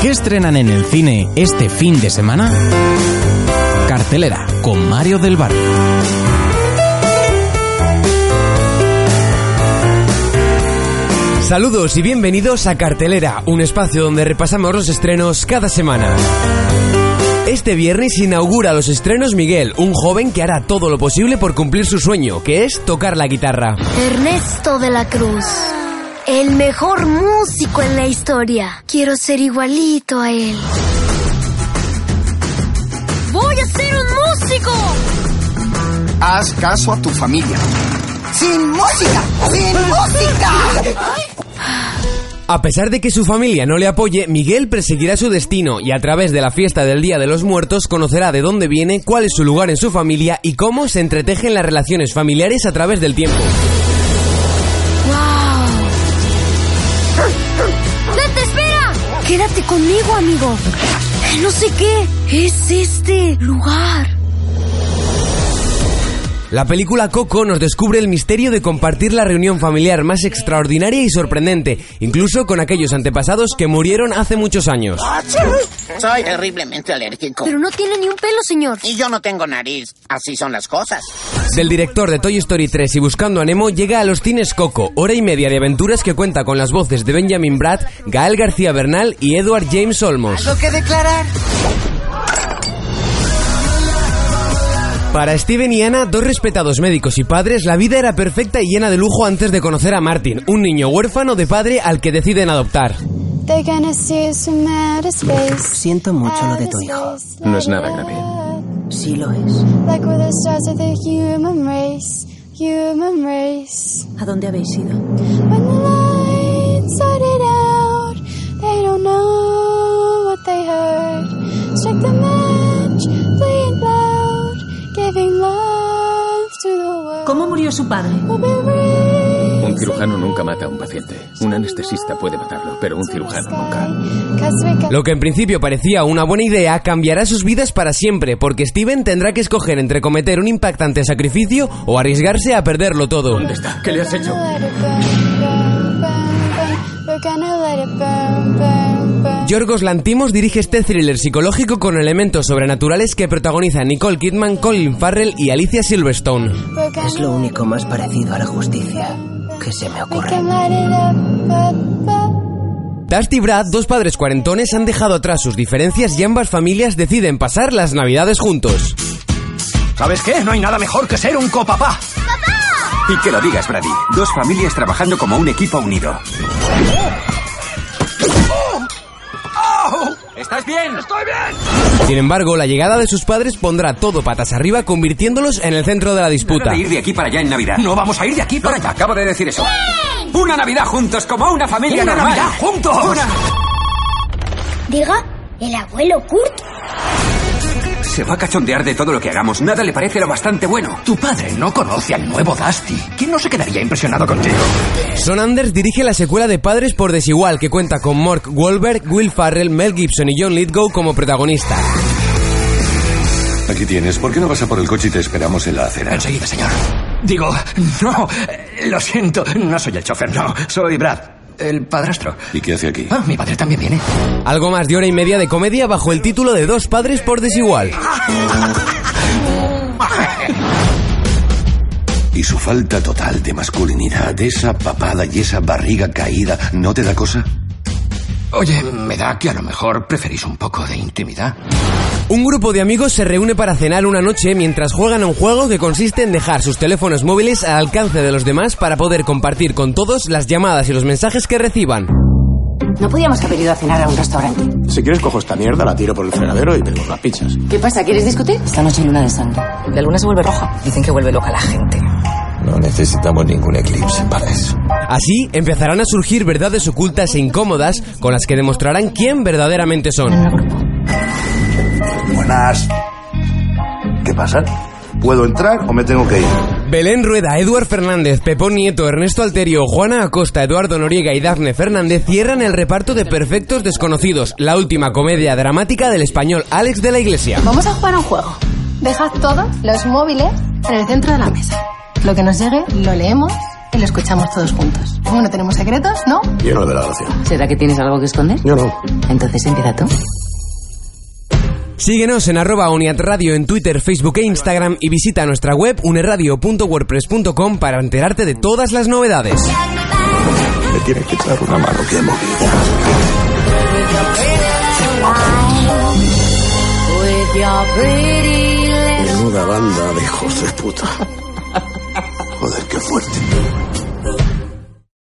¿Qué estrenan en el cine este fin de semana? Cartelera con Mario del Barrio. Saludos y bienvenidos a Cartelera, un espacio donde repasamos los estrenos cada semana. Este viernes inaugura los estrenos Miguel, un joven que hará todo lo posible por cumplir su sueño, que es tocar la guitarra. Ernesto de la Cruz. El mejor músico en la historia. Quiero ser igualito a él. ¡Voy a ser un músico! Haz caso a tu familia. ¡Sin música! ¡Sin música! A pesar de que su familia no le apoye, Miguel perseguirá su destino y a través de la fiesta del Día de los Muertos conocerá de dónde viene, cuál es su lugar en su familia y cómo se entretejen las relaciones familiares a través del tiempo. Conmigo, amigo. No sé qué es este lugar. La película Coco nos descubre el misterio de compartir la reunión familiar más extraordinaria y sorprendente, incluso con aquellos antepasados que murieron hace muchos años. Soy terriblemente alérgico. Pero no tiene ni un pelo, señor. Y yo no tengo nariz. Así son las cosas. Del director de Toy Story 3 y Buscando a Nemo llega a los cines Coco, hora y media de aventuras que cuenta con las voces de Benjamin Bratt, Gael García Bernal y Edward James Olmos. ¿Algo que declarar? Para Steven y Anna, dos respetados médicos y padres, la vida era perfecta y llena de lujo antes de conocer a Martin, un niño huérfano de padre al que deciden adoptar. Siento mucho lo de tu hijo. No es nada grave. Sí lo es. ¿A dónde habéis ido? Murió su padre? Un cirujano nunca mata a un paciente. Un anestesista puede matarlo, pero un cirujano nunca. Lo que en principio parecía una buena idea cambiará sus vidas para siempre, porque Steven tendrá que escoger entre cometer un impactante sacrificio o arriesgarse a perderlo todo. ¿Dónde está? ¿Qué le has hecho? Yorgos Lantimos dirige este thriller psicológico con elementos sobrenaturales que protagonizan Nicole Kidman, Colin Farrell y Alicia Silverstone. Es lo único más parecido a la justicia que se me ocurre. Dusty y Brad, dos padres cuarentones, han dejado atrás sus diferencias y ambas familias deciden pasar las navidades juntos. ¿Sabes qué? No hay nada mejor que ser un copapá. Y que lo digas, Brady. Dos familias trabajando como un equipo unido. ¿Estás bien? ¡Estoy bien! Sin embargo, la llegada de sus padres pondrá todo patas arriba, convirtiéndolos en el centro de la disputa. Nada de ir de aquí para allá en Navidad. No vamos a ir de aquí para allá. Acabo de decir eso. Una Navidad juntos como una familia ¡Una normal. Navidad juntos! Una- Diga, el abuelo Kurt. Se va a cachondear de todo lo que hagamos. Nada le parece lo bastante bueno. Tu padre no conoce al nuevo Dusty. ¿Quién no se quedaría impresionado contigo? Son Anders dirige la secuela de Padres por Desigual, que cuenta con Mark Wahlberg, Will Farrell, Mel Gibson y John Lithgow como protagonistas. Aquí tienes. ¿Por qué no vas a por el coche y te esperamos en la acera? Enseguida, señor. Digo, no, lo siento, no soy el chofer, no, soy Brad, el padrastro. ¿Y qué hace aquí? Ah, mi padre también viene. Algo más de hora y media de comedia bajo el título de Dos Padres por Desigual. ¿Y su falta total de masculinidad, esa papada y esa barriga caída, no te da cosa? Oye, me da que a lo mejor preferís un poco de intimidad. Un grupo de amigos se reúne para cenar una noche mientras juegan a un juego que consiste en dejar sus teléfonos móviles al alcance de los demás para poder compartir con todos las llamadas y los mensajes que reciban. No podíamos haber ido a cenar a un restaurante. Si quieres cojo esta mierda, la tiro por el fregadero y pedimos las pizzas. ¿Qué pasa? ¿Quieres discutir? Esta noche hay luna de sangre. La luna se vuelve roja. Dicen que vuelve loca la gente. No necesitamos ningún eclipse para eso. Así empezarán a surgir verdades ocultas e incómodas con las que demostrarán quién verdaderamente son. Buenas. ¿Qué pasa? ¿Puedo entrar o me tengo que ir? Belén Rueda, Eduard Fernández, Pepón Nieto, Ernesto Alterio, Juana Acosta, Eduardo Noriega y Dafne Fernández cierran el reparto de Perfectos Desconocidos, la última comedia dramática del español Alex de la Iglesia. Vamos a jugar a un juego. Dejad todos los móviles en el centro de la mesa. Lo que nos llegue lo leemos y lo escuchamos todos juntos. Bueno, tenemos secretos, ¿no? Yo no veo la gracia. ¿Será que tienes algo que esconder? Yo no. Entonces empieza tú. Síguenos en arroba Uniat Radio en Twitter, Facebook e Instagram y visita nuestra web uneradio.wordpress.com para enterarte de todas las novedades. Me tiene que echar una mano, qué movida. Menuda banda de hijos de puta. Joder, qué fuerte.